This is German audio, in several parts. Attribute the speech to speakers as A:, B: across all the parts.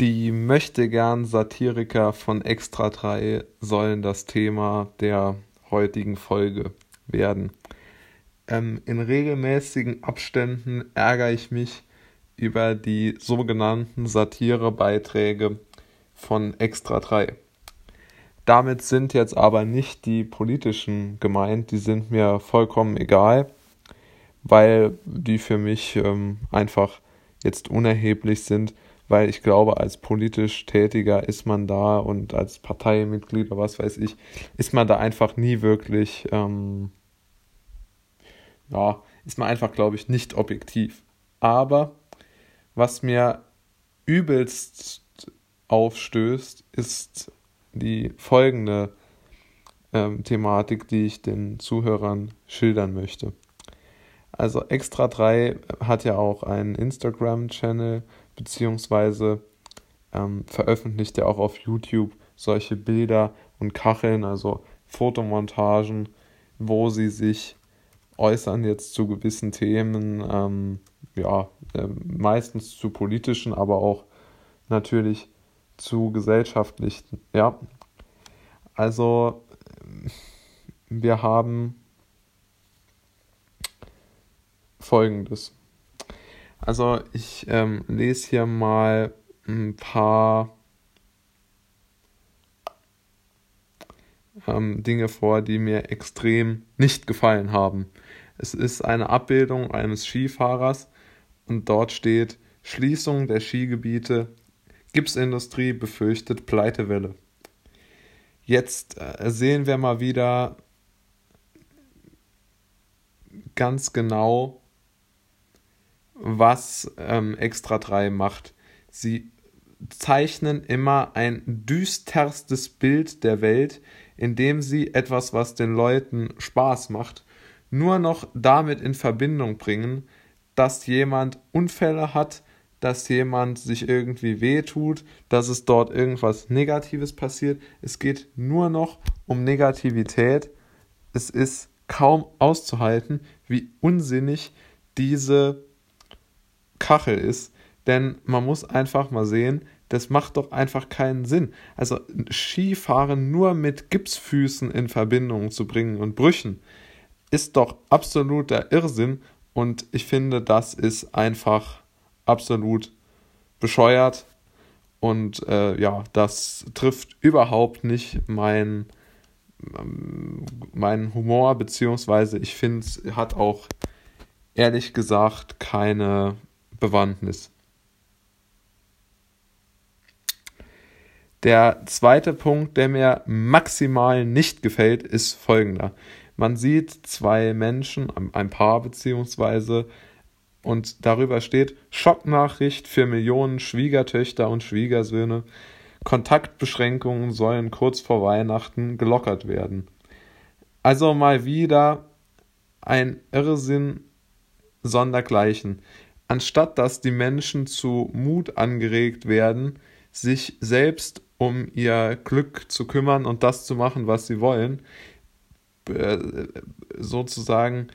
A: Die möchtegern Satiriker von Extra 3 sollen das Thema der heutigen Folge werden. Ähm, in regelmäßigen Abständen ärgere ich mich über die sogenannten Satirebeiträge von Extra 3. Damit sind jetzt aber nicht die politischen gemeint, die sind mir vollkommen egal, weil die für mich ähm, einfach jetzt unerheblich sind weil ich glaube, als politisch Tätiger ist man da und als Parteimitglied oder was weiß ich, ist man da einfach nie wirklich, ähm, ja, ist man einfach, glaube ich, nicht objektiv. Aber was mir übelst aufstößt, ist die folgende ähm, Thematik, die ich den Zuhörern schildern möchte. Also Extra 3 hat ja auch einen Instagram-Channel, beziehungsweise ähm, veröffentlicht er auch auf YouTube solche Bilder und Kacheln, also Fotomontagen, wo sie sich äußern jetzt zu gewissen Themen, ähm, ja, äh, meistens zu politischen, aber auch natürlich zu gesellschaftlichen, ja. Also wir haben folgendes. Also ich ähm, lese hier mal ein paar ähm, Dinge vor, die mir extrem nicht gefallen haben. Es ist eine Abbildung eines Skifahrers und dort steht Schließung der Skigebiete, Gipsindustrie befürchtet Pleitewelle. Jetzt äh, sehen wir mal wieder ganz genau, was ähm, Extra 3 macht. Sie zeichnen immer ein düsterstes Bild der Welt, indem sie etwas, was den Leuten Spaß macht, nur noch damit in Verbindung bringen, dass jemand Unfälle hat, dass jemand sich irgendwie wehtut, dass es dort irgendwas Negatives passiert. Es geht nur noch um Negativität. Es ist kaum auszuhalten, wie unsinnig diese Kachel ist. Denn man muss einfach mal sehen, das macht doch einfach keinen Sinn. Also Skifahren nur mit Gipsfüßen in Verbindung zu bringen und Brüchen ist doch absoluter Irrsinn und ich finde, das ist einfach absolut bescheuert und äh, ja, das trifft überhaupt nicht mein, meinen Humor, beziehungsweise ich finde, es hat auch ehrlich gesagt keine Bewandtnis. Der zweite Punkt, der mir maximal nicht gefällt, ist folgender. Man sieht zwei Menschen, ein Paar beziehungsweise, und darüber steht Schocknachricht für Millionen Schwiegertöchter und Schwiegersöhne. Kontaktbeschränkungen sollen kurz vor Weihnachten gelockert werden. Also mal wieder ein Irrsinn sondergleichen anstatt dass die Menschen zu Mut angeregt werden, sich selbst um ihr Glück zu kümmern und das zu machen, was sie wollen, äh, sozusagen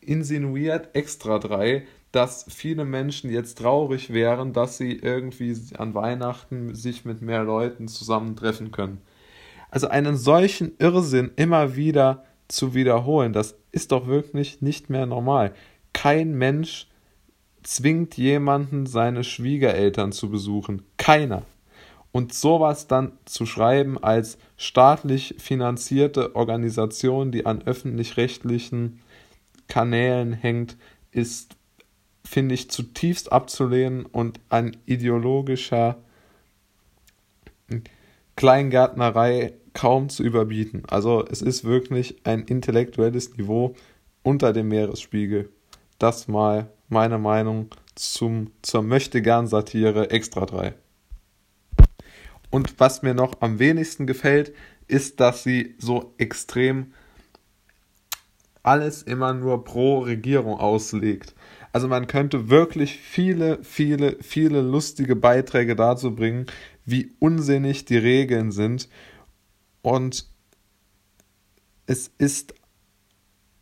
A: insinuiert extra drei, dass viele Menschen jetzt traurig wären, dass sie irgendwie an Weihnachten sich mit mehr Leuten zusammentreffen können. Also einen solchen Irrsinn immer wieder zu wiederholen, das ist doch wirklich nicht mehr normal. Kein Mensch zwingt jemanden, seine Schwiegereltern zu besuchen. Keiner. Und sowas dann zu schreiben als staatlich finanzierte Organisation, die an öffentlich-rechtlichen Kanälen hängt, ist, finde ich, zutiefst abzulehnen und ein ideologischer Kleingärtnerei kaum zu überbieten. Also es ist wirklich ein intellektuelles Niveau unter dem Meeresspiegel. Das mal meine Meinung zum, zur Möchtegern-Satire Extra 3. Und was mir noch am wenigsten gefällt, ist, dass sie so extrem alles immer nur pro Regierung auslegt. Also man könnte wirklich viele, viele, viele lustige Beiträge dazu bringen, wie unsinnig die Regeln sind. Und es ist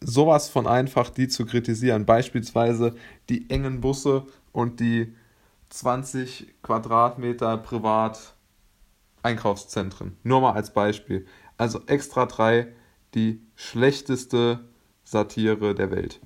A: sowas von einfach, die zu kritisieren. Beispielsweise die engen Busse und die 20 Quadratmeter privat Einkaufszentren. Nur mal als Beispiel. Also extra drei, die schlechteste Satire der Welt.